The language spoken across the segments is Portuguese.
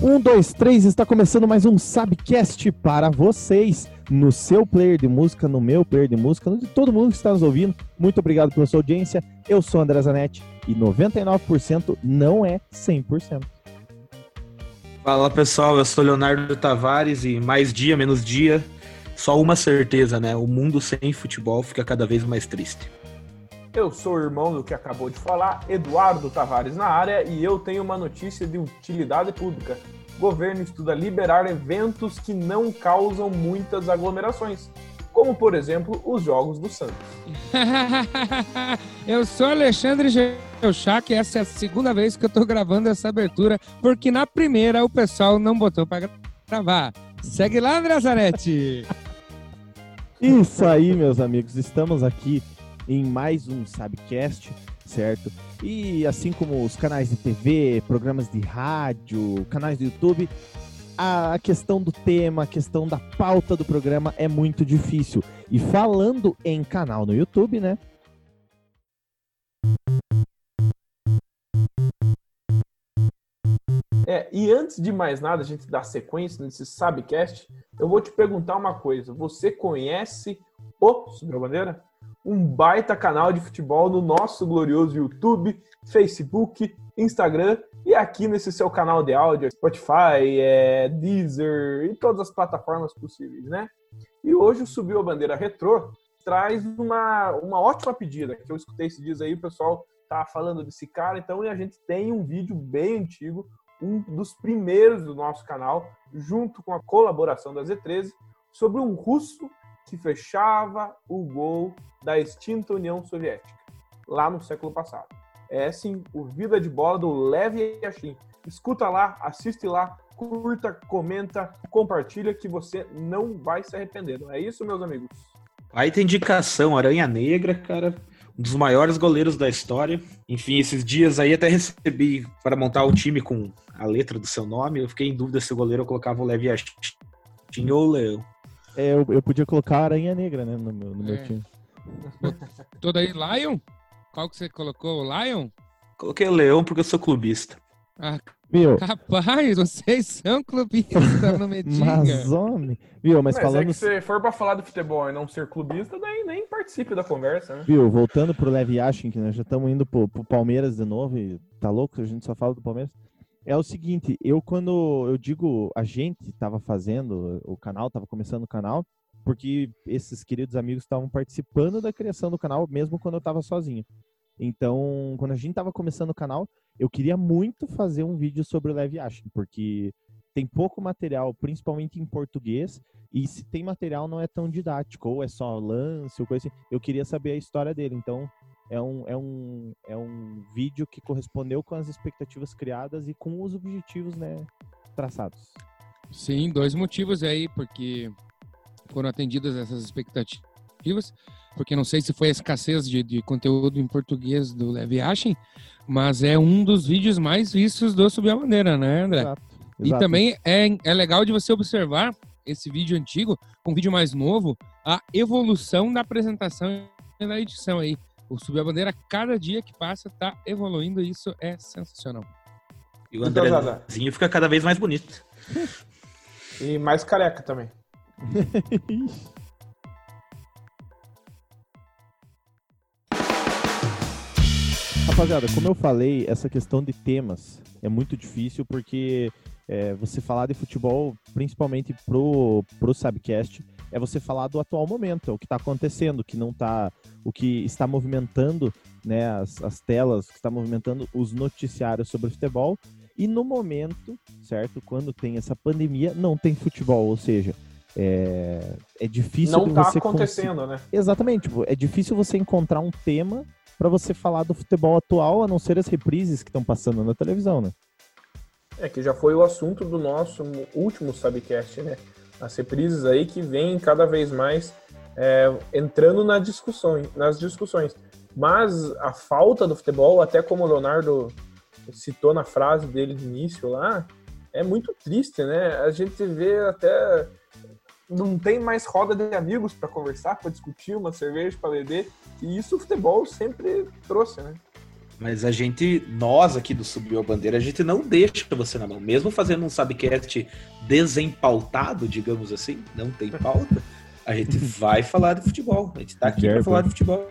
Um, dois, três, está começando mais um Sabcast para vocês, no seu player de música, no meu player de música, de todo mundo que está nos ouvindo. Muito obrigado pela sua audiência. Eu sou André Zanetti e 99% não é 100%. Fala pessoal, eu sou Leonardo Tavares e mais dia, menos dia, só uma certeza, né? O mundo sem futebol fica cada vez mais triste. Eu sou o irmão do que acabou de falar, Eduardo Tavares na área, e eu tenho uma notícia de utilidade pública. Governo estuda liberar eventos que não causam muitas aglomerações, como por exemplo os Jogos do Santos. eu sou Alexandre Geuchac e essa é a segunda vez que eu tô gravando essa abertura, porque na primeira o pessoal não botou para gravar. Segue lá, André Zanetti! Isso aí, meus amigos, estamos aqui em mais um Sabcast, certo? E assim como os canais de TV, programas de rádio, canais do YouTube, a questão do tema, a questão da pauta do programa é muito difícil. E falando em canal no YouTube, né? É, e antes de mais nada, a gente dar sequência nesse Sabcast, eu vou te perguntar uma coisa. Você conhece o Subiu Bandeira? Um baita canal de futebol no nosso glorioso YouTube, Facebook, Instagram e aqui nesse seu canal de áudio, Spotify, é, Deezer e todas as plataformas possíveis, né? E hoje o Subiu a Bandeira Retrô traz uma, uma ótima pedida, que eu escutei esses dias aí, o pessoal tá falando desse cara, então a gente tem um vídeo bem antigo, um dos primeiros do nosso canal, junto com a colaboração da Z13, sobre um russo que fechava o gol da extinta União Soviética, lá no século passado. É sim o Vida de Bola do Lev Yashin. Escuta lá, assiste lá, curta, comenta, compartilha que você não vai se arrepender. Não é isso, meus amigos? Aí tem indicação, Aranha Negra, cara, um dos maiores goleiros da história. Enfim, esses dias aí até recebi para montar o time com a letra do seu nome. Eu fiquei em dúvida se o goleiro eu colocava o Lev Yashin ou o Leão. É, eu, eu podia colocar a Aranha Negra, né, no meu, no meu é. time. Todo aí, Lion? Qual que você colocou? O Lion? Coloquei o Leão porque eu sou clubista. Ah, Viu? Rapaz, vocês são clubistas, não me diga. Mas, homem. Viu, mas, mas falando... é que se for pra falar do futebol e não ser clubista, daí nem participe da conversa, né? Viu, voltando pro Levi Yashin, que nós já estamos indo pro, pro Palmeiras de novo e tá louco, a gente só fala do Palmeiras. É o seguinte, eu quando eu digo a gente estava fazendo o canal, estava começando o canal, porque esses queridos amigos estavam participando da criação do canal, mesmo quando eu estava sozinho. Então, quando a gente estava começando o canal, eu queria muito fazer um vídeo sobre o Levi Ashton, porque tem pouco material, principalmente em português, e se tem material não é tão didático, ou é só lance, ou coisa assim. Eu queria saber a história dele, então é um, é um, é um vídeo que correspondeu com as expectativas criadas e com os objetivos né, traçados. Sim, dois motivos aí, porque foram atendidas essas expectativas, porque não sei se foi a escassez de, de conteúdo em português do Levi Ashen, mas é um dos vídeos mais vistos do Subir a Bandeira, né, André? Exato, exato. E também é, é legal de você observar esse vídeo antigo com um vídeo mais novo, a evolução da apresentação e da edição aí. O Subir a Bandeira, cada dia que passa, tá evoluindo e isso é sensacional. E o então, Andrézinho fica cada vez mais bonito. E mais careca também. Rapaziada, como eu falei, essa questão de temas é muito difícil porque é, você falar de futebol, principalmente pro, pro Subcast, é você falar do atual momento, é o que está acontecendo, que não tá, o que está movimentando né, as, as telas, que está movimentando os noticiários sobre futebol. E no momento, certo, quando tem essa pandemia, não tem futebol, ou seja, é, é difícil não tá acontecendo, né? Exatamente, tipo, é difícil você encontrar um tema para você falar do futebol atual, a não ser as reprises que estão passando na televisão, né? É que já foi o assunto do nosso último Subcast, né? as reprises aí que vêm cada vez mais é, entrando na discussão, nas discussões. Mas a falta do futebol, até como o Leonardo citou na frase dele de início lá, é muito triste, né? A gente vê até não tem mais roda de amigos para conversar, para discutir, uma cerveja para beber. E isso o futebol sempre trouxe, né? Mas a gente, nós aqui do Subiu a Bandeira, a gente não deixa você na mão. Mesmo fazendo um Sabcast desempautado, digamos assim, não tem pauta, a gente vai falar de futebol. A gente tá aqui para falar de futebol.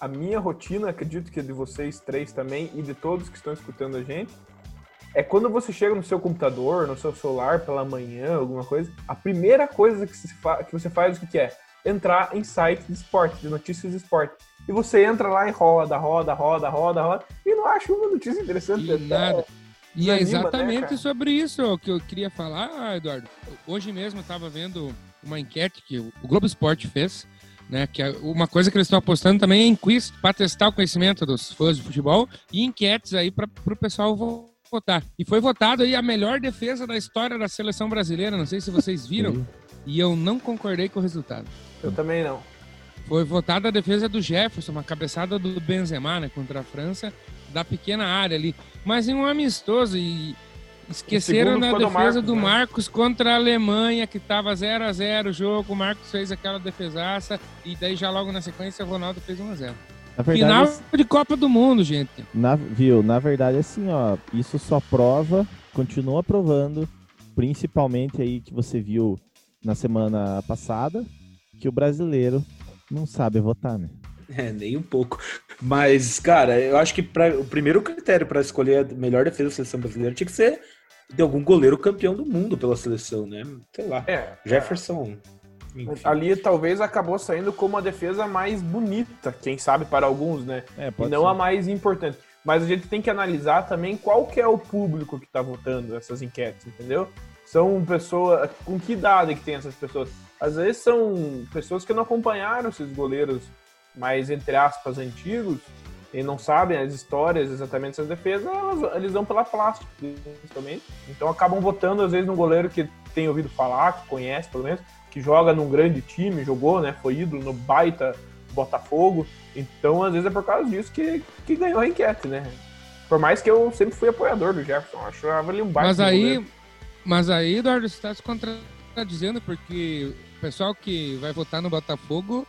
A minha rotina, acredito que é de vocês três também e de todos que estão escutando a gente, é quando você chega no seu computador, no seu celular pela manhã, alguma coisa, a primeira coisa que, que você faz, o que é? Entrar em sites de esporte, de notícias de esporte. E você entra lá e roda, roda, roda, roda, roda, e não acha uma notícia interessante. E nada. E é né, exatamente né, sobre isso que eu queria falar, Eduardo. Hoje mesmo eu estava vendo uma enquete que o Globo Esporte fez, né? Que é uma coisa que eles estão apostando também é em quiz para testar o conhecimento dos fãs de futebol e enquetes aí para o pessoal votar. E foi votado aí a melhor defesa da história da seleção brasileira. Não sei se vocês viram. e eu não concordei com o resultado. Eu também não. Foi votada a defesa do Jefferson, uma cabeçada do Benzema, né, contra a França, da pequena área ali. Mas em um amistoso e esqueceram da defesa do Marcos, do Marcos né? contra a Alemanha, que estava 0 a 0 o jogo. O Marcos fez aquela defesaça e daí já logo na sequência o Ronaldo fez 1 a 0 Verdade, Final de Copa do Mundo, gente. Na, viu, na verdade, assim, ó, isso só prova, continua provando, principalmente aí que você viu na semana passada, que o brasileiro não sabe votar, né? É, nem um pouco. Mas, cara, eu acho que pra, o primeiro critério para escolher a melhor defesa da seleção brasileira tinha que ser de algum goleiro campeão do mundo pela seleção, né? Sei lá. É, Jefferson. Enfim. Ali talvez acabou saindo como a defesa mais bonita, quem sabe para alguns, né? É, e não ser. a mais importante. Mas a gente tem que analisar também qual que é o público que está votando essas enquetes, entendeu? São pessoas. Com que idade que tem essas pessoas? Às vezes são pessoas que não acompanharam esses goleiros mais, entre aspas, antigos e não sabem as histórias exatamente dessas defesas, elas, eles vão pela plástica, principalmente. Então acabam votando, às vezes, num goleiro que tem ouvido falar, que conhece, pelo menos, que joga num grande time, jogou, né? Foi ídolo no baita Botafogo. Então, às vezes, é por causa disso que, que ganhou a enquete, né? Por mais que eu sempre fui apoiador do Jefferson, achava ele um baita. Mas aí, mas aí, Eduardo, você está se contradizendo, porque o pessoal que vai votar no Botafogo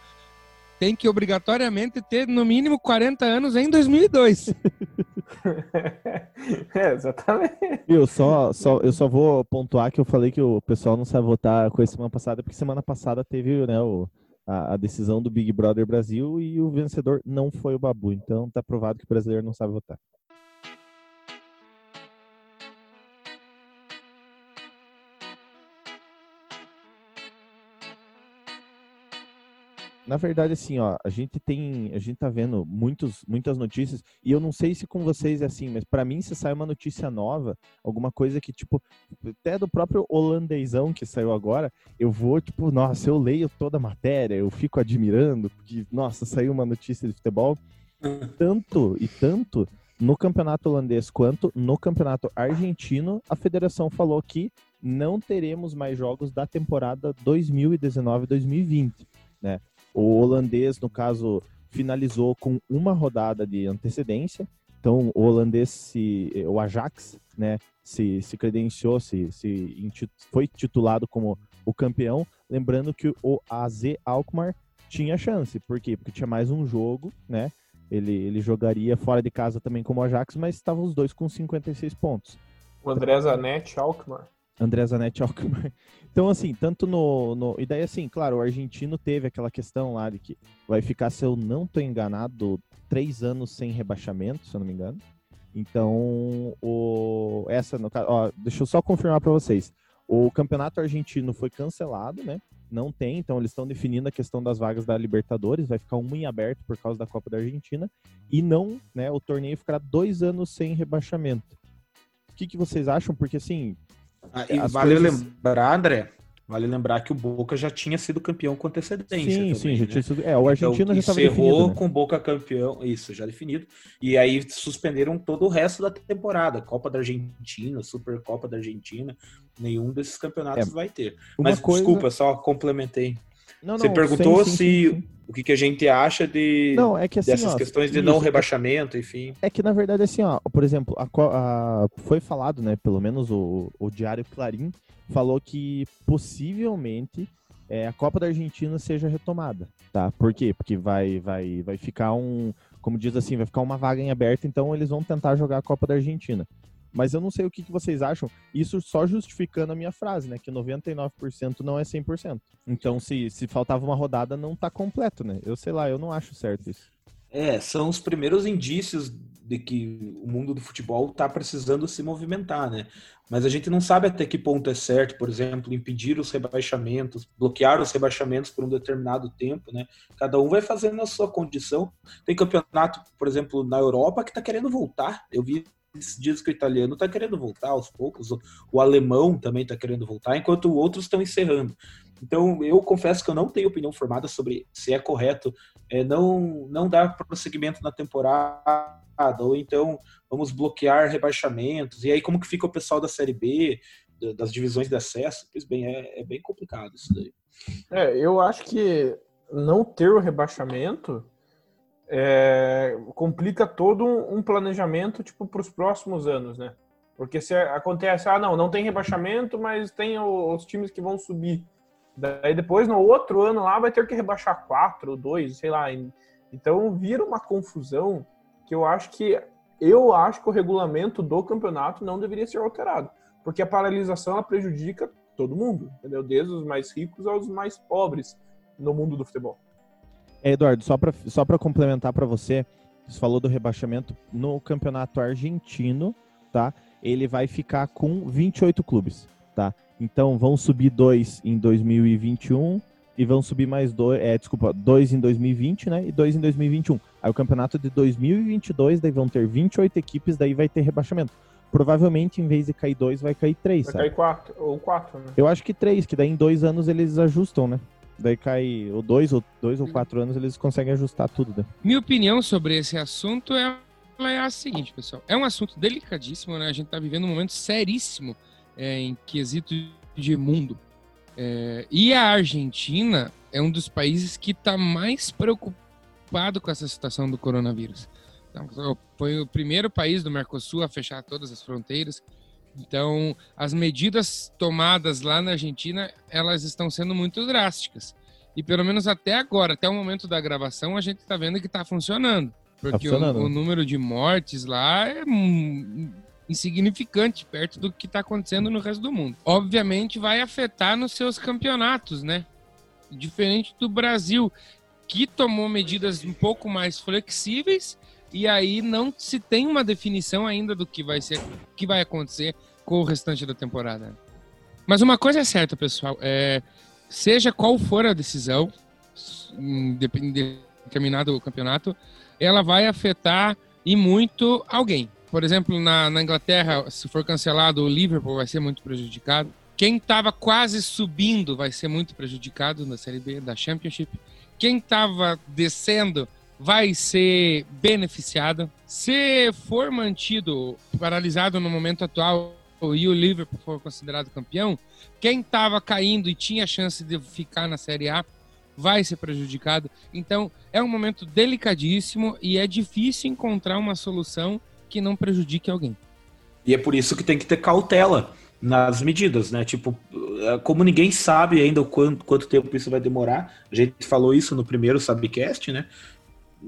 tem que obrigatoriamente ter no mínimo 40 anos em 2002. é, exatamente. Eu só, só, eu só vou pontuar que eu falei que o pessoal não sabe votar com a semana passada, porque semana passada teve né, o, a, a, decisão do Big Brother Brasil e o vencedor não foi o Babu. Então tá provado que o brasileiro não sabe votar. Na verdade, assim, ó, a gente tem, a gente tá vendo muitos, muitas notícias e eu não sei se com vocês é assim, mas para mim se sai uma notícia nova, alguma coisa que tipo, até do próprio holandesão que saiu agora, eu vou tipo, nossa, eu leio toda a matéria, eu fico admirando porque nossa, saiu uma notícia de futebol, tanto e tanto no campeonato holandês quanto no campeonato argentino, a federação falou que não teremos mais jogos da temporada 2019-2020, né? O holandês, no caso, finalizou com uma rodada de antecedência. Então, o holandês, se, o Ajax, né, se, se credenciou, se, se foi titulado como o campeão. Lembrando que o AZ Alkmaar tinha chance. Por quê? Porque tinha mais um jogo, né? Ele, ele jogaria fora de casa também como o Ajax, mas estavam os dois com 56 pontos. O André Zanetti Alkmaar. André Zanetti Alkmaar. Então, assim, tanto no, no. E daí, assim, claro, o argentino teve aquela questão lá de que vai ficar, se eu não tô enganado, três anos sem rebaixamento, se eu não me engano. Então, o, essa, no caso, deixa eu só confirmar para vocês. O campeonato argentino foi cancelado, né? Não tem, então eles estão definindo a questão das vagas da Libertadores, vai ficar um em aberto por causa da Copa da Argentina, e não, né? O torneio ficará dois anos sem rebaixamento. O que, que vocês acham? Porque assim, ah, e vale coisas... lembrar, André, vale lembrar que o Boca já tinha sido campeão com antecedência. Sim, também, sim, já né? tinha sido. É, o Argentina então, já estava encerrou né? com Boca campeão, isso, já definido. E aí suspenderam todo o resto da temporada, Copa da Argentina, Supercopa da Argentina, nenhum desses campeonatos é, vai ter. Mas coisa... desculpa, só complementei. Não, não, Você perguntou sim, sim, se sim, o que, que a gente acha de Não, é que assim, dessas ó, questões de isso, não é- rebaixamento, enfim. É que na verdade assim, ó, por exemplo, a a- foi falado, né, pelo menos o, o Diário Clarim falou que possivelmente é, a Copa da Argentina seja retomada, tá? Por quê? Porque vai, vai, vai ficar um, como diz assim, vai ficar uma vaga em aberto, então eles vão tentar jogar a Copa da Argentina. Mas eu não sei o que, que vocês acham, isso só justificando a minha frase, né, que 99% não é 100%. Então se, se faltava uma rodada, não tá completo, né? Eu sei lá, eu não acho certo isso. É, são os primeiros indícios de que o mundo do futebol está precisando se movimentar, né? Mas a gente não sabe até que ponto é certo, por exemplo, impedir os rebaixamentos, bloquear os rebaixamentos por um determinado tempo, né? Cada um vai fazendo a sua condição. Tem campeonato, por exemplo, na Europa que está querendo voltar. Eu vi dias que o italiano está querendo voltar aos poucos, o, o alemão também está querendo voltar, enquanto outros estão encerrando. Então, eu confesso que eu não tenho opinião formada sobre se é correto é, não, não dar prosseguimento na temporada, ou então vamos bloquear rebaixamentos. E aí, como que fica o pessoal da Série B, da- das divisões de acesso? Pois bem, é, é bem complicado isso daí. É, eu acho que não ter o rebaixamento é, complica todo um planejamento tipo para os próximos anos, né? Porque se acontece, ah, não, não tem rebaixamento, mas tem os times que vão subir. Daí depois, no outro ano lá, vai ter que rebaixar quatro, dois, sei lá. Então vira uma confusão que eu acho que eu acho que o regulamento do campeonato não deveria ser alterado, porque a paralisação ela prejudica todo mundo, entendeu? Desde os mais ricos aos mais pobres no mundo do futebol. É, Eduardo, só para só pra complementar para você, você falou do rebaixamento no campeonato argentino, tá? Ele vai ficar com 28 clubes, tá? Então vão subir dois em 2021 e vão subir mais dois, é, desculpa, dois em 2020, né? E dois em 2021. Aí o campeonato de 2022, daí vão ter 28 equipes, daí vai ter rebaixamento. Provavelmente, em vez de cair dois, vai cair três, Vai sabe? cair quatro, ou quatro, né? Eu acho que três, que daí em dois anos eles ajustam, né? Daí cai, ou dois, ou dois ou quatro anos eles conseguem ajustar tudo, né? Minha opinião sobre esse assunto é, é a seguinte, pessoal. É um assunto delicadíssimo, né? A gente está vivendo um momento seríssimo é, em quesito de mundo. É, e a Argentina é um dos países que está mais preocupado com essa situação do coronavírus. Então, foi o primeiro país do Mercosul a fechar todas as fronteiras. Então, as medidas tomadas lá na Argentina, elas estão sendo muito drásticas. E pelo menos até agora, até o momento da gravação, a gente está vendo que está funcionando. Porque funcionando, o, o né? número de mortes lá é insignificante perto do que está acontecendo no resto do mundo. Obviamente vai afetar nos seus campeonatos, né? Diferente do Brasil, que tomou medidas um pouco mais flexíveis e aí não se tem uma definição ainda do que vai ser, que vai acontecer com o restante da temporada. Mas uma coisa é certa, pessoal, é, seja qual for a decisão, em determinado campeonato, ela vai afetar e muito alguém. Por exemplo, na, na Inglaterra, se for cancelado, o Liverpool vai ser muito prejudicado. Quem estava quase subindo vai ser muito prejudicado na Série B, da Championship. Quem estava descendo vai ser beneficiado. Se for mantido, paralisado no momento atual, e o Liverpool for considerado campeão, quem estava caindo e tinha chance de ficar na Série A vai ser prejudicado. Então, é um momento delicadíssimo e é difícil encontrar uma solução que não prejudique alguém. E é por isso que tem que ter cautela nas medidas, né? Tipo, eh, como ninguém sabe ainda o quanto, quanto tempo isso vai demorar, a gente falou isso no primeiro Sabcast, né?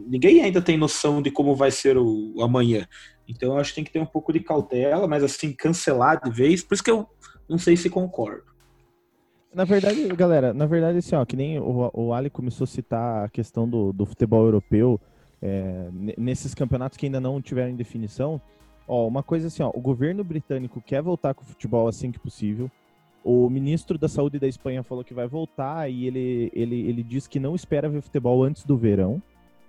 Ninguém ainda tem noção de como vai ser o, o amanhã. Então eu acho que tem que ter um pouco de cautela, mas assim, cancelar de vez, por isso que eu não sei se concordo. Na verdade, galera, na verdade, assim, ó, que nem o, o Ali começou a citar a questão do, do futebol europeu, é, ne- nesses campeonatos que ainda não tiveram definição, ó, uma coisa assim, ó, o governo britânico quer voltar com o futebol assim que possível. O ministro da Saúde da Espanha falou que vai voltar e ele, ele, ele diz que não espera ver futebol antes do verão,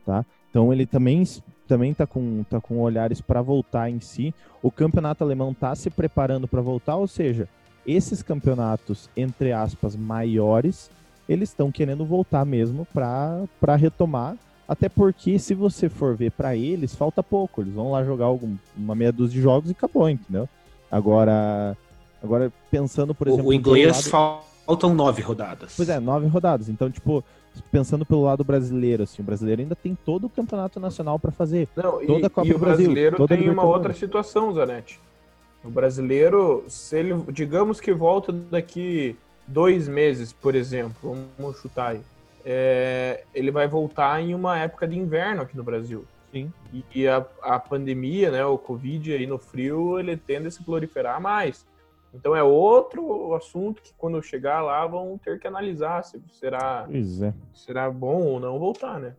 tá? Então ele também também tá com tá com olhares para voltar em si. O campeonato alemão tá se preparando para voltar, ou seja, esses campeonatos, entre aspas, maiores, eles estão querendo voltar mesmo para retomar. Até porque, se você for ver para eles, falta pouco. Eles vão lá jogar algum, uma meia dúzia de jogos e acabou, entendeu? Agora, agora pensando, por exemplo. o inglês lado- faltam nove rodadas. Pois é, nove rodadas. Então, tipo, pensando pelo lado brasileiro, assim, o brasileiro ainda tem todo o campeonato nacional para fazer. Não, Toda e, a Copa e o Brasil, brasileiro tem uma outra situação, Zanetti. O brasileiro, se ele, digamos que volta daqui dois meses, por exemplo, vamos chutar aí, é, ele vai voltar em uma época de inverno aqui no Brasil. Sim. E, e a, a pandemia, né, o Covid aí no frio, ele tende a se proliferar mais. Então é outro assunto que quando chegar lá vão ter que analisar se será, é. será bom ou não voltar, né?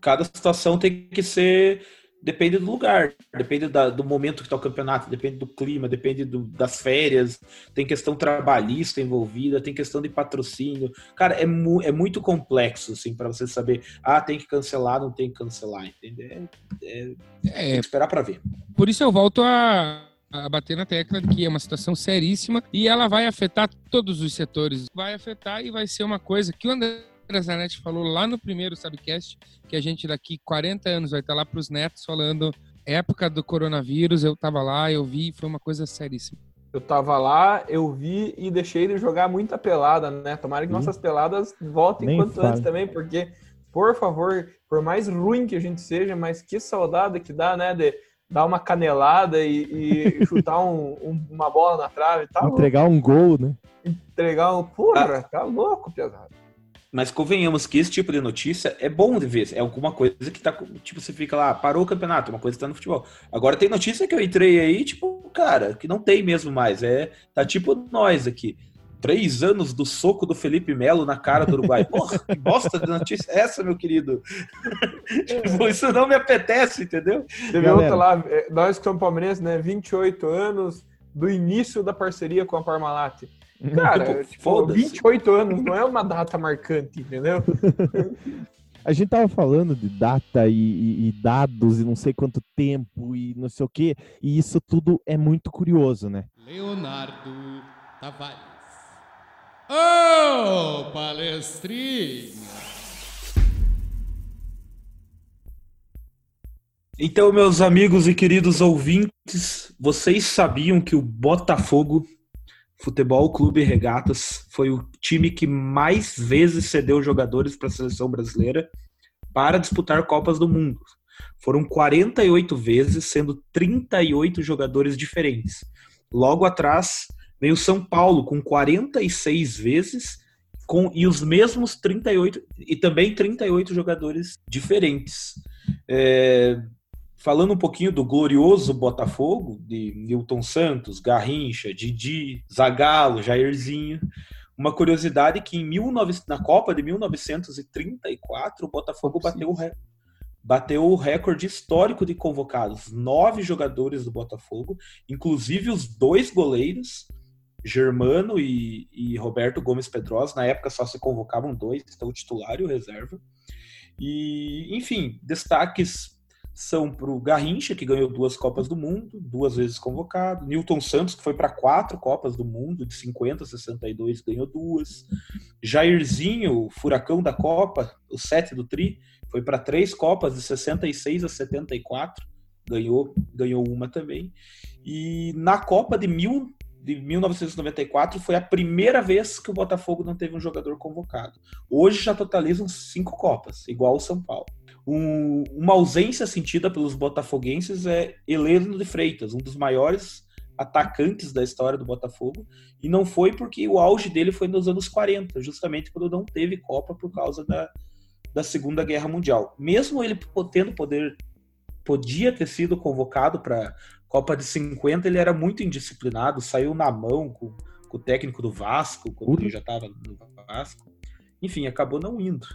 Cada situação tem que ser. Depende do lugar, depende da- do momento que está o campeonato, depende do clima, depende do- das férias, tem questão trabalhista envolvida, tem questão de patrocínio. Cara, é, mu- é muito complexo, assim, para você saber, ah, tem que cancelar, não tem que cancelar, entendeu? É, é- É, tem que esperar para ver. Por isso eu volto a, a bater na tecla de que é uma situação seríssima e ela vai afetar todos os setores. Vai afetar e vai ser uma coisa que o André Zanetti falou lá no primeiro Sabcast, que a gente daqui 40 anos vai estar lá para os netos falando época do coronavírus, eu tava lá, eu vi, foi uma coisa seríssima. Eu tava lá, eu vi e deixei de jogar muita pelada, né? Tomara que Ih. nossas peladas voltem Nem quanto antes também, porque, por favor, por mais ruim que a gente seja, mas que saudade que dá, né? De dar uma canelada e, e chutar um- um- uma bola na trave. Tá louco. Entregar um gol, né? Entregar um. Porra, tá louco, pesado. Mas convenhamos que esse tipo de notícia é bom de ver. É alguma coisa que tá. Tipo, você fica lá, parou o campeonato, uma coisa que tá no futebol. Agora tem notícia que eu entrei aí, tipo, cara, que não tem mesmo mais. É, tá tipo nós aqui. Três anos do soco do Felipe Melo na cara do Uruguai. Porra, que bosta de notícia é essa, meu querido? tipo, isso não me apetece, entendeu? Teve Galera. outra lá, é, nós que somos palmeirenses, né? 28 anos do início da parceria com a Parmalat. Cara, Tipo, tipo, foda-se. 28 anos não é uma data marcante, entendeu? A gente tava falando de data e, e- e dados e não sei quanto tempo e não sei o quê, e isso tudo é muito curioso, né? Leonardo Tavares. Ô, palestrinha! Então, meus amigos e queridos ouvintes, vocês sabiam que o Botafogo Futebol Clube Regatas foi o time que mais vezes cedeu jogadores para a seleção brasileira para disputar Copas do Mundo. Foram 48 vezes, sendo 38 jogadores diferentes. Logo atrás veio o São Paulo com 46 vezes com e os mesmos 38 e também 38 jogadores diferentes. É, falando um pouquinho do glorioso Botafogo, de Newton Santos, Garrincha, Didi, Zagallo, Jairzinho. Uma curiosidade que em 19, na Copa de 1934 o Botafogo bateu o, bateu o recorde histórico de convocados. Nove jogadores do Botafogo, inclusive os dois goleiros, Germano e, e Roberto Gomes Pedrosa. Na época só se convocavam dois, então o titular e o reserva. E, enfim, destaques são para o Garrincha, que ganhou duas Copas do Mundo, duas vezes convocado. Newton Santos, que foi para quatro Copas do Mundo, de 50 a 62, ganhou duas. Jairzinho, furacão da Copa, o sete do Tri, foi para três Copas, de 66 a 74, ganhou, ganhou uma também. E na Copa de, mil, de 1994 foi a primeira vez que o Botafogo não teve um jogador convocado. Hoje já totalizam cinco Copas, igual o São Paulo. Um- uma ausência sentida pelos botafoguenses é Heleno de Freitas, um dos maiores atacantes da história do Botafogo, e não foi porque o auge dele foi nos anos 40, justamente quando não teve Copa por causa da, da Segunda Guerra Mundial. Mesmo ele tendo poder, podia ter sido convocado para Copa de 50, ele era muito indisciplinado, saiu na mão com, com o técnico do Vasco, quando Puta. ele já estava no Vasco. Enfim, acabou não indo.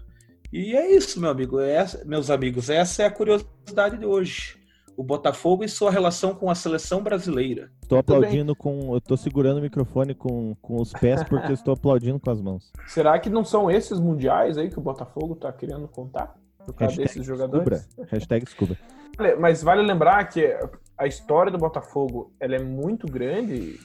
E é isso, meu amigo, essa- meus amigos, essa é a curiosidade de hoje. O Botafogo e sua relação com a seleção brasileira. Estou aplaudindo com. Eu tô segurando o microfone com, com os pés porque eu estou aplaudindo com as mãos. Será que não são esses mundiais aí que o Botafogo tá querendo contar? Por causa Hashtag desses jogadores? Descubra. Hashtag descubra. Olha, Mas vale lembrar que a história do Botafogo ela é muito grande,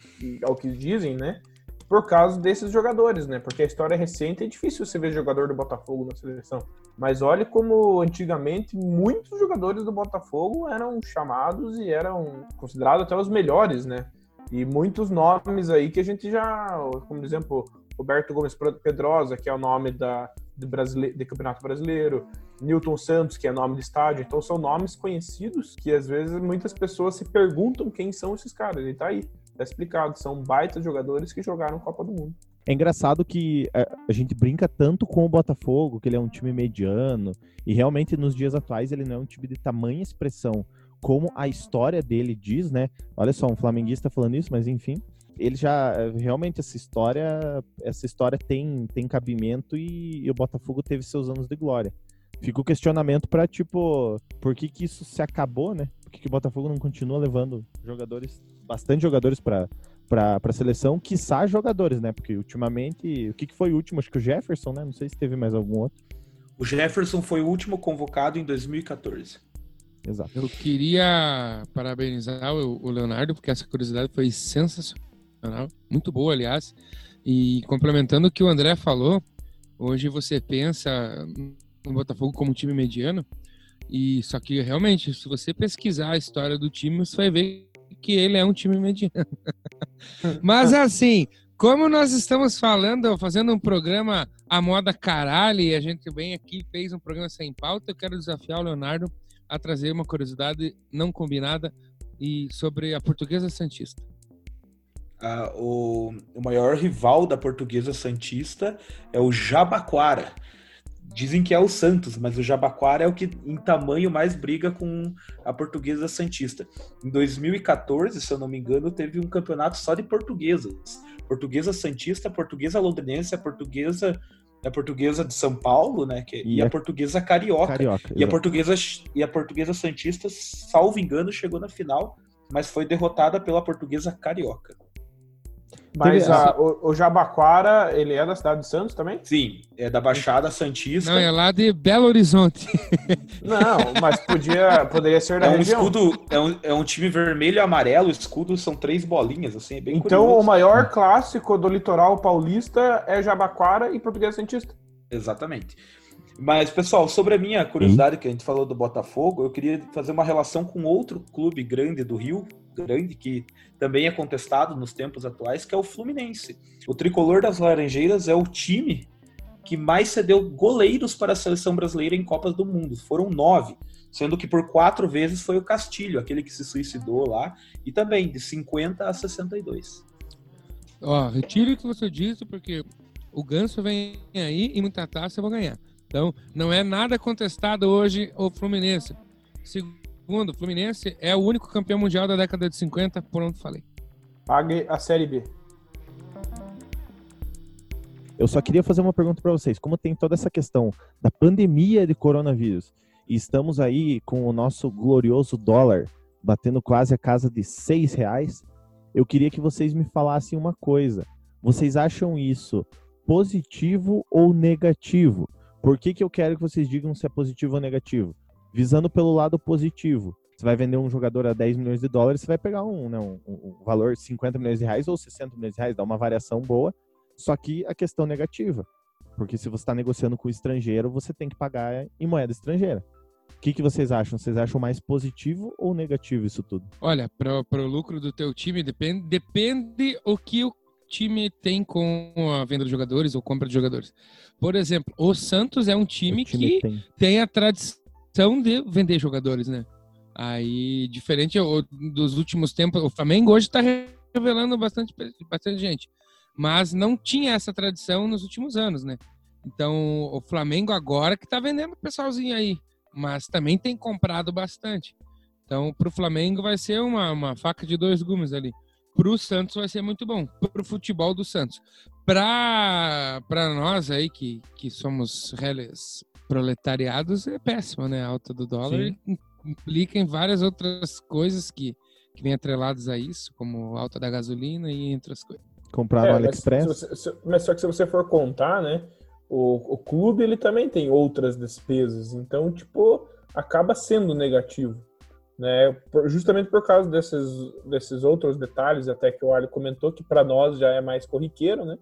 ao que dizem, né? Por causa desses jogadores, né? Porque a história é recente é difícil você ver jogador do Botafogo na seleção. Mas olhe como antigamente muitos jogadores do Botafogo eram chamados e eram considerados até os melhores, né? E muitos nomes aí que a gente já, como por exemplo, Roberto Gomes Pedrosa, que é o nome da, de, brasile... de Campeonato Brasileiro, Newton Santos, que é nome de estádio. Então são nomes conhecidos que às vezes muitas pessoas se perguntam quem são esses caras. E tá aí, tá explicado. São baita jogadores que jogaram Copa do Mundo. É engraçado que a, a, gente brinca tanto com o Botafogo, que ele é um time mediano, e realmente nos dias atuais ele não é um time de tamanha expressão como a história dele diz, né? Olha só, um flamenguista falando isso, mas enfim, ele já realmente essa história, essa história tem tem cabimento e, e o Botafogo teve seus anos de glória. Fica o questionamento para tipo, por que que isso se acabou, né? Por que, que o Botafogo não continua levando jogadores, bastante jogadores para para a seleção, quiçá jogadores, né? Porque ultimamente, o que, que foi o último? Acho que o Jefferson, né? Não sei se teve mais algum outro. O Jefferson foi o último convocado em 2014. Exato. Eu queria parabenizar o Leonardo, porque essa curiosidade foi sensacional, muito boa, aliás. E complementando o que o André falou, hoje você pensa no Botafogo como um time mediano, e só que realmente, se você pesquisar a história do time, você vai ver que ele é um time mediano. Mas assim, como nós estamos falando, fazendo um programa à moda caralho, e a gente vem aqui fez um programa sem pauta, eu quero desafiar o Leonardo a trazer uma curiosidade não combinada e sobre a Portuguesa Santista. Ah, o, o maior rival da Portuguesa Santista é o Jabaquara. Dizem que é o Santos, mas o Jabaquara é o que em tamanho mais briga com a Portuguesa Santista. Em 2014, se eu não me engano, teve um campeonato só de portuguesas. Portuguesa Santista, Portuguesa Londrinense, a Portuguesa a Portuguesa de São Paulo, né, que, e, e a, a Portuguesa Carioca. Carioca e a Portuguesa e a Portuguesa Santista, salvo engano, chegou na final, mas foi derrotada pela Portuguesa Carioca. Mas a, o, o, Jabaquara, ele é da cidade de Santos também? Sim, é da Baixada Santista. Não, é lá de Belo Horizonte. Não, mas podia, poderia ser da é um região. Escudo, é, um, é um time vermelho e amarelo, o escudo são três bolinhas, assim, é bem Então curioso. o maior clássico do litoral paulista é Jabaquara e Portuguesa Santista. Exatamente. Mas, pessoal, sobre a minha curiosidade que a gente falou do Botafogo, eu queria fazer uma relação com outro clube grande do Rio, grande, que também é contestado nos tempos atuais, que é o Fluminense. O tricolor das Laranjeiras é o time que mais cedeu goleiros para a seleção brasileira em Copas do Mundo. Foram nove, sendo que por quatro vezes foi o Castilho, aquele que se suicidou lá, e também de 50 a 62. Ó, retire o que você disse, porque o Ganso vem aí e muita taça eu vou ganhar. Então, não é nada contestado hoje o Fluminense. Segundo, o Fluminense é o único campeão mundial da década de 50, por onde falei. Pague a Série B. Eu só queria fazer uma pergunta para vocês. Como tem toda essa questão da pandemia de coronavírus e estamos aí com o nosso glorioso dólar batendo quase a casa de seis reais, eu queria que vocês me falassem uma coisa. Vocês acham isso positivo ou negativo? Por que, que eu quero que vocês digam se é positivo ou negativo? Visando pelo lado positivo. Você vai vender um jogador a 10 milhões de dólares, você vai pegar um, né, um, um valor 50 milhões de reais ou 60 milhões de reais, dá uma variação boa. Só que a questão negativa. Porque se você está negociando com o estrangeiro, você tem que pagar em moeda estrangeira. O que, que vocês acham? Vocês acham mais positivo ou negativo isso tudo? Olha, para o lucro do teu time, depende, depende o que o time tem com a venda de jogadores ou compra de jogadores. Por exemplo, o Santos é um time, time que tem. tem. a tradição de vender jogadores, né? Aí, diferente dos últimos tempos, o Flamengo hoje está revelando bastante, bastante gente, mas não tinha essa tradição nos últimos anos, né? Então, o Flamengo agora que está vendendo o pessoalzinho aí, mas também tem comprado bastante. Então, para o Flamengo vai ser uma, uma faca de dois gumes ali para o Santos vai ser muito bom, para o futebol do Santos. Para nós aí que, que somos reles proletariados, é péssimo, né? A alta do dólar Sim. implica em várias outras coisas que, que vêm atreladas a isso, como alta da gasolina e entre as coisas. Comprar no é, AliExpress. Mas, você, mas, só que se você for contar, né? O, o clube ele também tem outras despesas, então, tipo, acaba sendo negativo né? Justamente por causa desses, desses outros detalhes, até que o Ali comentou, que para nós já é mais corriqueiro, né?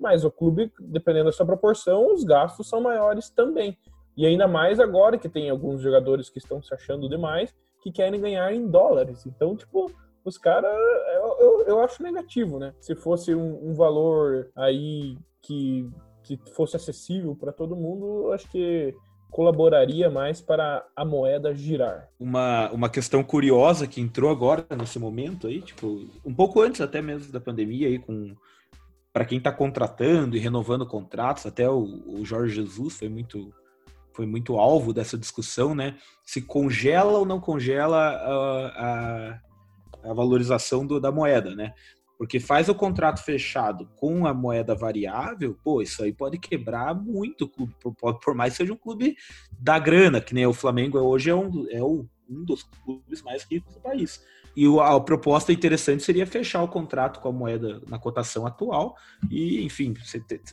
Mas o clube, dependendo da sua proporção, os gastos são maiores também. E ainda mais agora que tem alguns jogadores que estão se achando demais, que querem ganhar em dólares. Então, tipo, os caras, eu, eu, eu, acho negativo, né? Se fosse um, um valor aí que que fosse acessível para todo mundo, acho que colaboraria mais para a moeda girar. Uma, uma questão curiosa que entrou agora nesse momento aí, tipo, um pouco antes até mesmo da pandemia aí com para quem está contratando e renovando contratos, até o, o Jorge Jesus foi muito foi muito alvo dessa discussão, né? Se congela ou não congela a, a, a valorização do, da moeda, né? Porque faz o contrato fechado com a moeda variável, pô, isso aí pode quebrar muito o clube, por, por mais que seja um clube da grana, que nem o Flamengo hoje é um, é um dos clubes mais ricos do país. E a, proposta interessante seria fechar o contrato com a moeda na cotação atual e, enfim,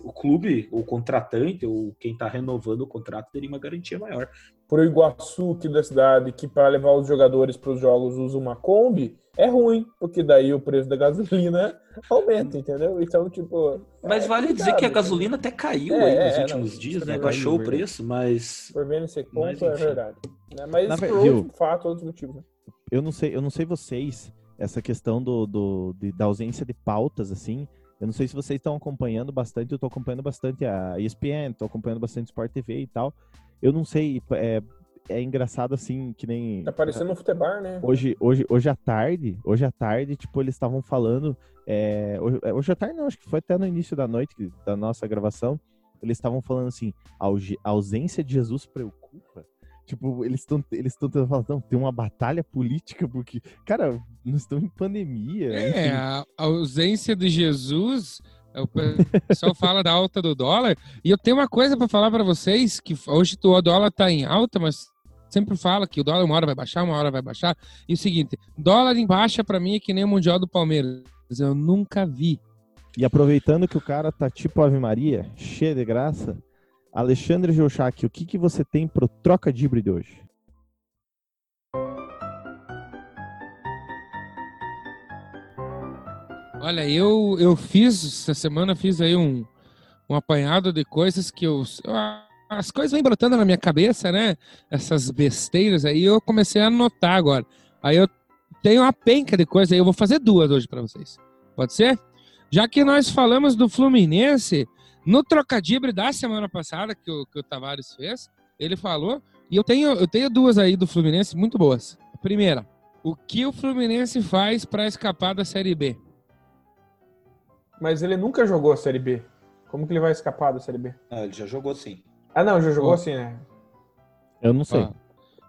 o clube, o contratante ou quem está renovando o contrato teria uma garantia maior. Por Iguaçu, que da cidade, que para levar os jogadores para os jogos usa uma Kombi, é ruim, porque daí o preço da gasolina aumenta, entendeu? Então, tipo. Mas é vale dizer que a gasolina até caiu é, aí nos é, últimos não, dias, né? Baixou o preço, mas. Por ver nesse ponto, mas, é verdade. Né? Mas Na por outro fato, outros motivos. Né? eu não sei, eu não sei vocês, essa questão do, do de, da ausência de pautas, assim. Eu não sei se vocês estão acompanhando bastante, eu estou acompanhando bastante a ESPN, estou acompanhando bastante Sport TV e tal. Eu não sei, é, é engraçado assim, que nem. Tá parecendo um futebol, né? Hoje, hoje, hoje à tarde, hoje à tarde, tipo, eles estavam falando. É, hoje, é, hoje à tarde não, acho que foi até no início da noite da nossa gravação. Eles estavam falando assim, a ausência de Jesus preocupa. Tipo, eles estão eles estão falando, não, tem uma batalha política, porque, cara, nós estamos em pandemia. É, a ausência de Jesus, o pessoal fala da alta do dólar, e eu tenho uma coisa para falar para vocês, que hoje o dólar tá em alta, mas sempre fala que o dólar uma hora vai baixar, uma hora vai baixar. E o seguinte, dólar em baixa para mim é que nem o Mundial do Palmeiras. Eu nunca vi. E aproveitando que o cara tá tipo Ave Maria, cheio de graça, Alexandre Geuchac, o que, que você tem pro troca de híbrido hoje? Olha, eu, eu fiz, essa semana fiz aí um, um apanhado de coisas que eu. As coisas vêm brotando na minha cabeça, né? Essas besteiras aí, eu comecei a anotar agora. Aí eu tenho uma penca de coisa aí, eu vou fazer duas hoje para vocês. Pode ser? Já que nós falamos do Fluminense, no trocadilho da semana passada, que o, que o Tavares fez, ele falou, e eu tenho, eu tenho duas aí do Fluminense muito boas. A primeira, o que o Fluminense faz para escapar da Série B? Mas ele nunca jogou a Série B. Como que ele vai escapar da Série B? Ah, ele já jogou sim. Ah, não, já jogou oh. sim, né? Eu não sei.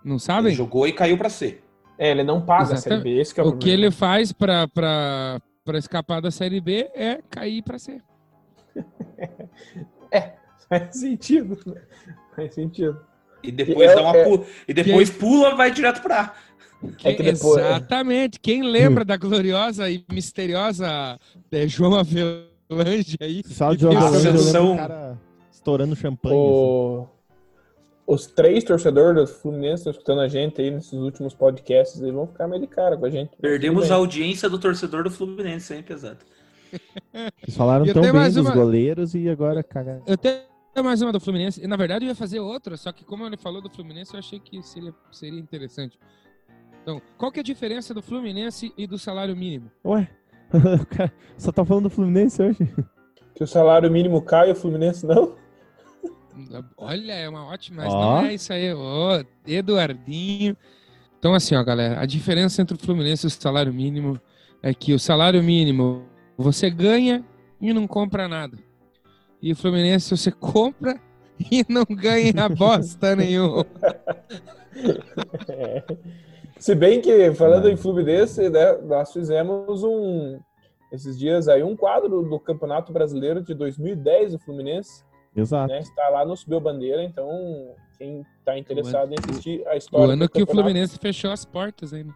não sabem? Ele jogou e caiu para C. É, ele não paga Exatamente. a Série B. Esse é o, o que ele faz para escapar da Série B é cair para C. é, faz sentido. Né? Faz sentido. E depois, dá uma é, pula, e depois que... pula vai direto pra é que depois... Exatamente. Quem lembra da gloriosa e misteriosa é, João Avelange aí? Só de João Avelange, cara estourando champanhe. O... Assim. Os três torcedores do Fluminense estão escutando a gente aí nesses últimos podcasts e vão ficar meio de cara com a gente. Perdemos a audiência do torcedor do Fluminense, hein, pesado? Eles falaram tão bem dos uma... goleiros e agora cagaram. Eu tenho mais uma do Fluminense. E, na verdade, eu ia fazer outra, só que como ele falou do Fluminense, eu achei que seria, seria interessante. Então, qual que é a diferença do Fluminense e do salário mínimo? Ué, só tá falando do Fluminense hoje? Que o salário mínimo cai e o Fluminense não? Olha, é uma ótima, mas oh. não é isso aí. Oh, Eduardinho. Então, assim, ó, galera, a diferença entre o Fluminense e o salário mínimo é que o salário mínimo você ganha e não compra nada. E o Fluminense você compra e não ganha bosta nenhuma. É. Se bem que, falando em Fluminense, né, nós fizemos um, esses dias aí, um quadro do Campeonato Brasileiro de 2010 do Fluminense. Exato. Né, está lá no Subiu Bandeira, então quem está interessado em assistir a história. O ano que o Fluminense fechou as portas ainda.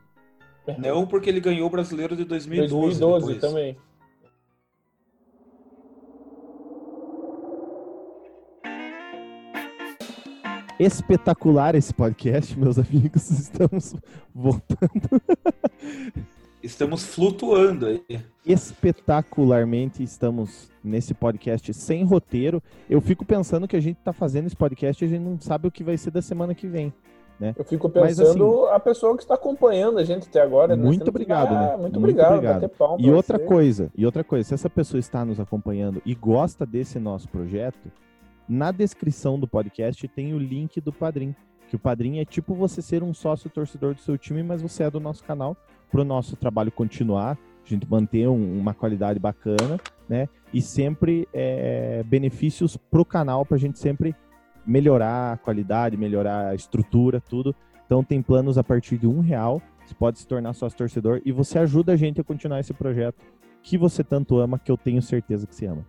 Não, porque ele ganhou o brasileiro de 2012. 2012 depois. também. espetacular esse podcast, meus amigos. Estamos voltando. Estamos flutuando aí. Espetacularmente estamos nesse podcast sem roteiro. Eu fico pensando que a gente está fazendo esse podcast e a gente não sabe o que vai ser da semana que vem. né? Eu fico Mas, pensando a pessoa que está acompanhando a gente até agora. né? Muito Temos que obrigado, dar- né? Muito Muito obrigado, obrigado. E outra você. coisa, e outra coisa, se essa pessoa está nos acompanhando e gosta desse nosso projeto, na descrição do podcast tem o link do Padrim. Que o Padrim é tipo você ser um sócio torcedor do seu time, mas você é do nosso canal, para o nosso trabalho continuar, a gente manter um- uma qualidade bacana, né? E sempre é, benefícios pro canal, para a gente sempre melhorar a qualidade, melhorar a estrutura, tudo. Então tem planos a partir de um real. Você pode se tornar sócio torcedor e você ajuda a gente a continuar esse projeto que você tanto ama, que eu tenho certeza que você ama.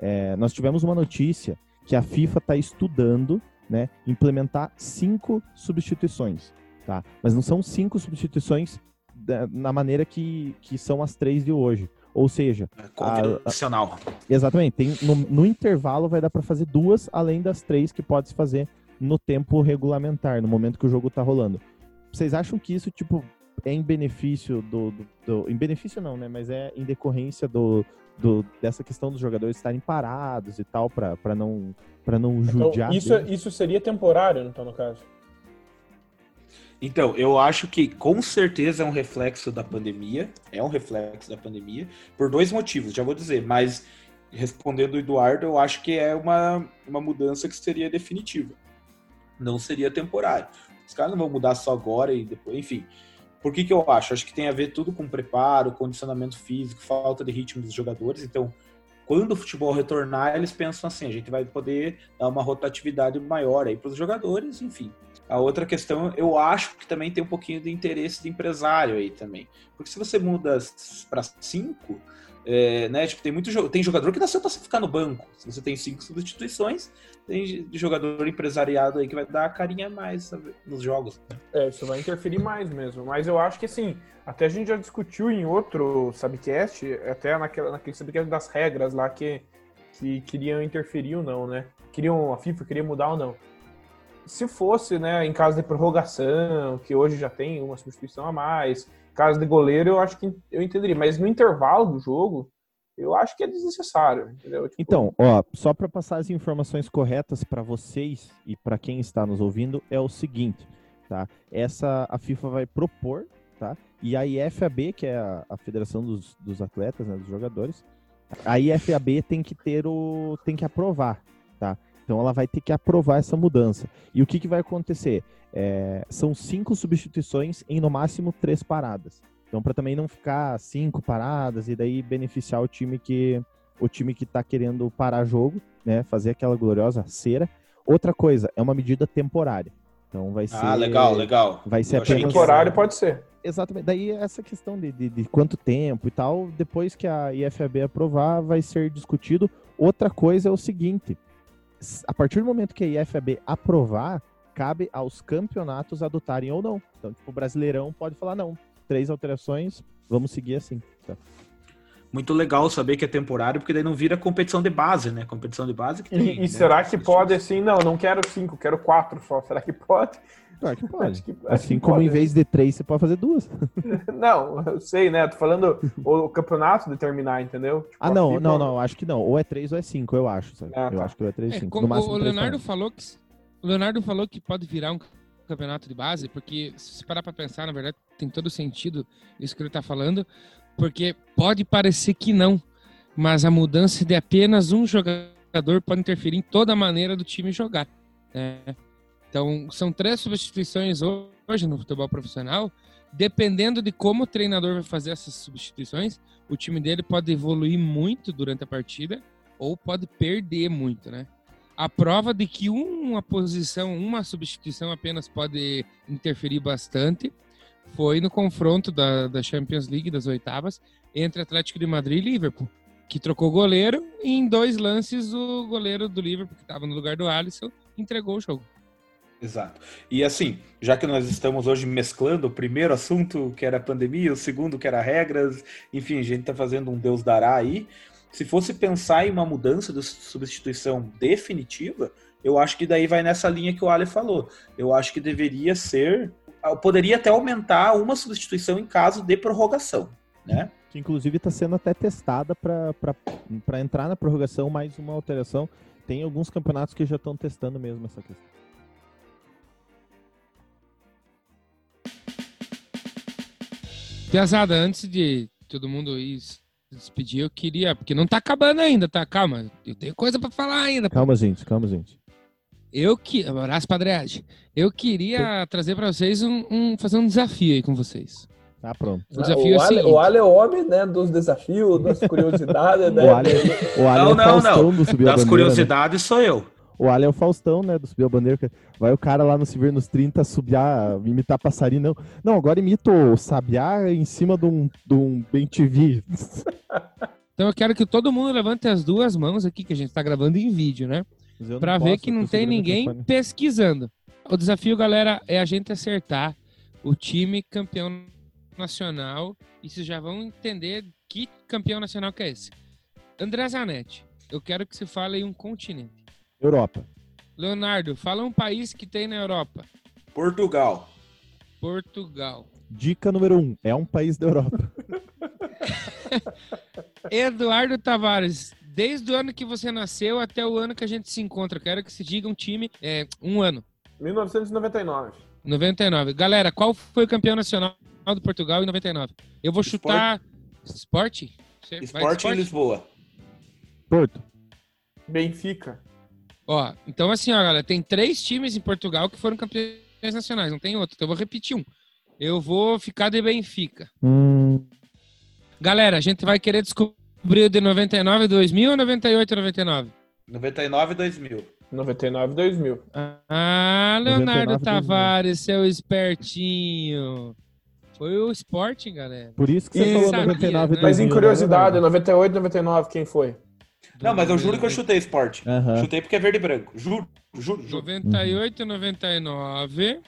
É, nós tivemos uma notícia que a FIFA está estudando né, implementar cinco substituições. Tá? Mas não são cinco substituições da- na maneira que, que são as três de hoje. Ou seja, Convencional. Exatamente. Tem, no, no intervalo vai dar para fazer duas, além das três que pode se fazer no tempo regulamentar, no momento que o jogo tá rolando. Vocês acham que isso, tipo, é em benefício do. do- do- em benefício não, né? Mas é em decorrência do, do- dessa questão dos jogadores estarem parados e tal, para não, pra não Então, judiar. isso, deles? isso seria temporário, então, no caso. Então, eu acho que com certeza é um reflexo da pandemia. É um reflexo da pandemia. Por dois motivos, já vou dizer. Mas, respondendo o Eduardo, eu acho que é uma, uma mudança que seria definitiva. Não seria temporário. Os caras não vão mudar só agora e depois. Enfim. Por que, que eu acho? Acho que tem a ver tudo com preparo, condicionamento físico, falta de ritmo dos jogadores. Então, quando o futebol retornar, eles pensam assim: a gente vai poder dar uma rotatividade maior aí para os jogadores, enfim. A outra questão, eu acho que também tem um pouquinho de interesse de empresário aí também. Porque se você muda para cinco, é, né? Tipo, tem muito jo- tem jogador que nasceu para ficar no banco. Se você tem cinco substituições, tem jogador empresariado aí que vai dar a carinha mais sabe, nos jogos. né? É, isso vai interferir mais mesmo. Mas eu acho que assim, até a gente já discutiu em outro Subcast, até naquela, naquele Subcast das regras lá que, que queriam interferir ou não, né? Queriam, a FIFA queria mudar ou não. Se fosse, né, em caso de prorrogação, que hoje já tem uma substituição a mais, caso de goleiro, eu acho que eu entenderia. Mas no intervalo do jogo, eu acho que é desnecessário? Tipo, Então, ó, só para passar as informações corretas para vocês e para quem está nos ouvindo é o seguinte, tá? Essa a FIFA vai propor, tá? E a IFAB, que é a, a Federação dos, dos Atletas, né, dos jogadores, a IFAB tem que ter o tem que aprovar? Então ela vai ter que aprovar essa mudança. E o que, que vai acontecer? É, são cinco substituições em no máximo três paradas. Então para também não ficar cinco paradas e daí beneficiar o time que o time que está querendo parar jogo, né? Fazer aquela gloriosa cera. Outra coisa, é uma medida temporária. Então vai ser. Ah, legal, legal. Vai ser apenas. temporário pode ser. Exatamente. Daí essa questão de, de, de quanto tempo e tal, depois que a IFAB aprovar, vai ser discutido. Outra coisa é o seguinte: a partir do momento que a IFAB aprovar, cabe aos campeonatos adotarem ou não. Então, tipo, o Brasileirão pode falar não. Três alterações, vamos seguir assim. tá? Muito legal saber que é temporário, porque daí não vira competição de base, né? Competição de base que tem. E, e né? será que pode assim? Não, não quero cinco, quero quatro só. Será que pode? Claro que pode. Acho que- acho Assim que como pode. em vez de três, você pode fazer duas. Não, eu sei, né? Tô falando o campeonato determinar, entendeu? Tipo, Ah, não, FIFA- não, não, acho que não. Ou é três ou é cinco, eu acho, sabe? Ah, Eu tá. acho que ou é três ou É, cinco. como máximo o Leonardo falou que o Leonardo falou que pode virar um campeonato de base, porque se parar para pensar, na verdade, tem todo sentido isso que ele tá falando, porque pode parecer que não, mas a mudança de apenas um jogador pode interferir em toda a maneira do time jogar. né? Então, são três substituições hoje no futebol profissional. Dependendo de como o treinador vai fazer essas substituições, o time dele pode evoluir muito durante a partida ou pode perder muito, né? A prova de que uma posição, uma substituição apenas pode interferir bastante foi no confronto da, da Champions League, das oitavas, entre Atlético de Madrid e Liverpool, que trocou goleiro e em dois lances o goleiro do Liverpool, que estava no lugar do Alisson, entregou o jogo. Exato. E assim, já que nós estamos hoje mesclando o primeiro assunto, que era pandemia, o segundo, que era regras, enfim, a gente está fazendo um Deus dará aí. Se fosse pensar em uma mudança de substituição definitiva, eu acho que daí vai nessa linha que o Ale falou. Eu acho que deveria ser. Poderia até aumentar uma substituição em caso de prorrogação, né? Que inclusive está sendo até testada para entrar na prorrogação mais uma alteração. Tem alguns campeonatos que já estão testando mesmo essa questão. Piazada, antes de todo mundo ir se despedir, eu queria. Porque não tá acabando ainda, tá? Calma. Eu tenho coisa pra falar ainda. Calma, gente, calma, gente. Eu que. Abraço, Padreade. Eu queria trazer pra vocês um, um- fazer um desafio aí com vocês. Tá pronto. O desafio é o o, Ale, o Ale é o homem, né, dos desafios, das curiosidades, né? O Ale, o Ale Não, é o não, não. Das Bandeira. né? curiosidades sou eu. O Ale é o Faustão, né, do Subiu a Bandeira. Vai o cara lá no Se Ver nos 30 subiar, imitar passarinho. Não, não agora imita o Sabiá em cima de um, de um Bem TV. Então eu quero que todo mundo levante as duas mãos aqui, que a gente tá gravando em vídeo, né? Pra ver que não tem ninguém pesquisando. O desafio, galera, é a gente acertar o time campeão nacional. E vocês já vão entender que campeão nacional que é esse. André Zanetti, eu quero que você fale aí um continente. Europa. Leonardo, fala um país que tem na Europa. Portugal. Portugal. Dica número um, é um país da Europa. Eduardo Tavares, desde o ano que você nasceu até o ano que a gente se encontra, quero que se diga um time, é, um ano. 1999. 99. Galera, qual foi o campeão nacional do Portugal em 99? Eu vou chutar. Esporte? Esporte em Lisboa. Porto. Benfica. Ó, então assim, ó, galera, tem três times em Portugal que foram campeões nacionais, não tem outro. Então eu vou repetir um. Eu vou ficar de Benfica. Hum, Galera, a gente vai querer descobrir o de 99, 2000 ou 98, 99? 99 e 2000. 99 2000. Ah, 99, Leonardo 2000. Tavares, seu espertinho. Foi o Sporting, galera. por isso que você E falou sabia, 99 né? Mas em 2000, curiosidade, né, 98 99, quem foi? Não, mas eu juro que eu chutei esporte. Aham. Chutei porque é verde e branco. Juro, juro, juro. 98, 99.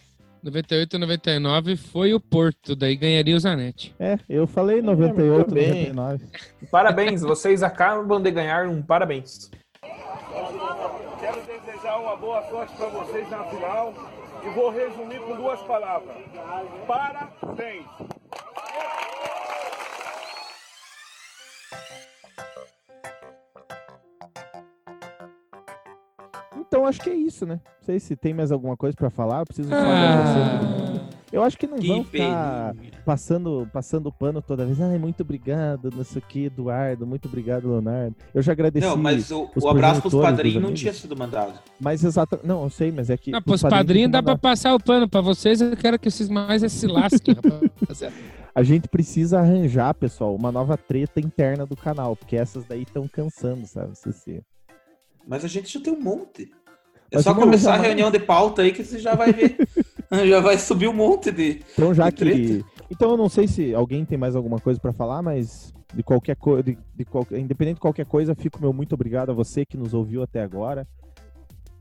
98, 99 foi o Porto, daí ganharia o Zanetti. É, eu falei 98, muito bem. 99. Parabéns, vocês acabam de ganhar um parabéns. Quero desejar uma boa sorte para vocês na final e vou resumir com duas palavras. Parabéns! Então acho que é isso, né? Não sei se tem mais alguma coisa pra falar. Eu preciso só Ah. agradecer. Eu acho que não Que vão ficar passando, passando pano toda vez. Ai, muito obrigado, não sei o que, Eduardo. Muito obrigado, Leonardo. Eu já agradeci. Não, mas o, os o abraço pros padrinhos não tinha sido mandado. Mas exata. Não, eu sei, mas é que. Não, os pros padrinhos dá mandar. passar o pano. Pra vocês, eu quero que vocês mais é se lasquem. A gente precisa arranjar, pessoal, uma nova treta interna do canal, porque essas daí estão cansando, sabe? CC. Mas a gente já tem um monte. É só começar a reunião de pauta aí que você já vai ver. já vai subir um monte de. Então, já Que que. Então, eu não sei se alguém tem mais alguma coisa pra falar, mas de qualquer coisa, de, de qualquer... independente de qualquer coisa, fico meu muito obrigado a você que nos ouviu até agora.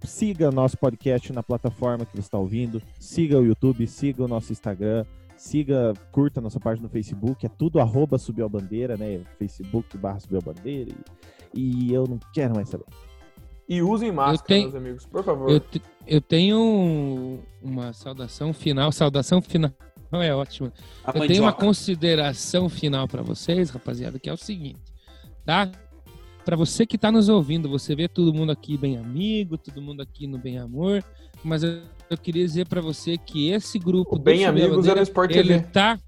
Siga nosso podcast na plataforma que você está ouvindo. Siga o YouTube, siga o nosso Instagram. Siga, curta a nossa página no Facebook. É tudo arroba subiu a bandeira, né? Facebook barra subiu a bandeira. E, e eu não quero mais saber. E usem máscara, tenho- meus amigos, por favor. Eu, te- eu tenho um- uma saudação final. Saudação final é ótimo. A Eu tenho uma consideração final pra vocês, rapaziada, que é o seguinte, tá? Pra você que tá nos ouvindo, você vê todo mundo aqui bem amigo, todo mundo aqui no bem amor, mas eu, eu queria dizer pra você que esse grupo O Bem Amigos Bandeira, era o Sport ele TV. tá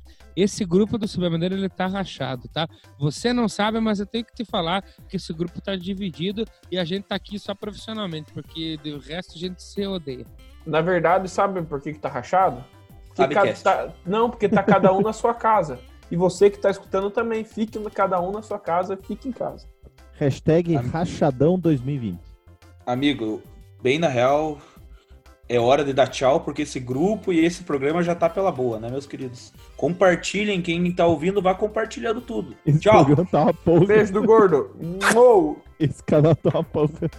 esse grupo do Subir a Bandeira, ele tá rachado, tá? Você não sabe, mas eu tenho que te falar que esse grupo tá dividido e a gente tá aqui só profissionalmente, porque do resto a gente se odeia. Na verdade, sabe por que, que tá rachado? Porque Sabe ca- cast. tá- Não, porque tá cada um na sua casa. E você que tá escutando também, fique cada um na sua casa, fique em casa. Hashtag Amigo. Rachadão 2020. Amigo, bem na real, é hora de dar tchau, porque esse grupo e esse programa já tá pela boa, né, meus queridos? Compartilhem, quem tá ouvindo, vá compartilhando tudo. Esse Tchau. tá uma. Beijo do gordo. Esse canal tá uma porra.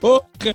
Pouca!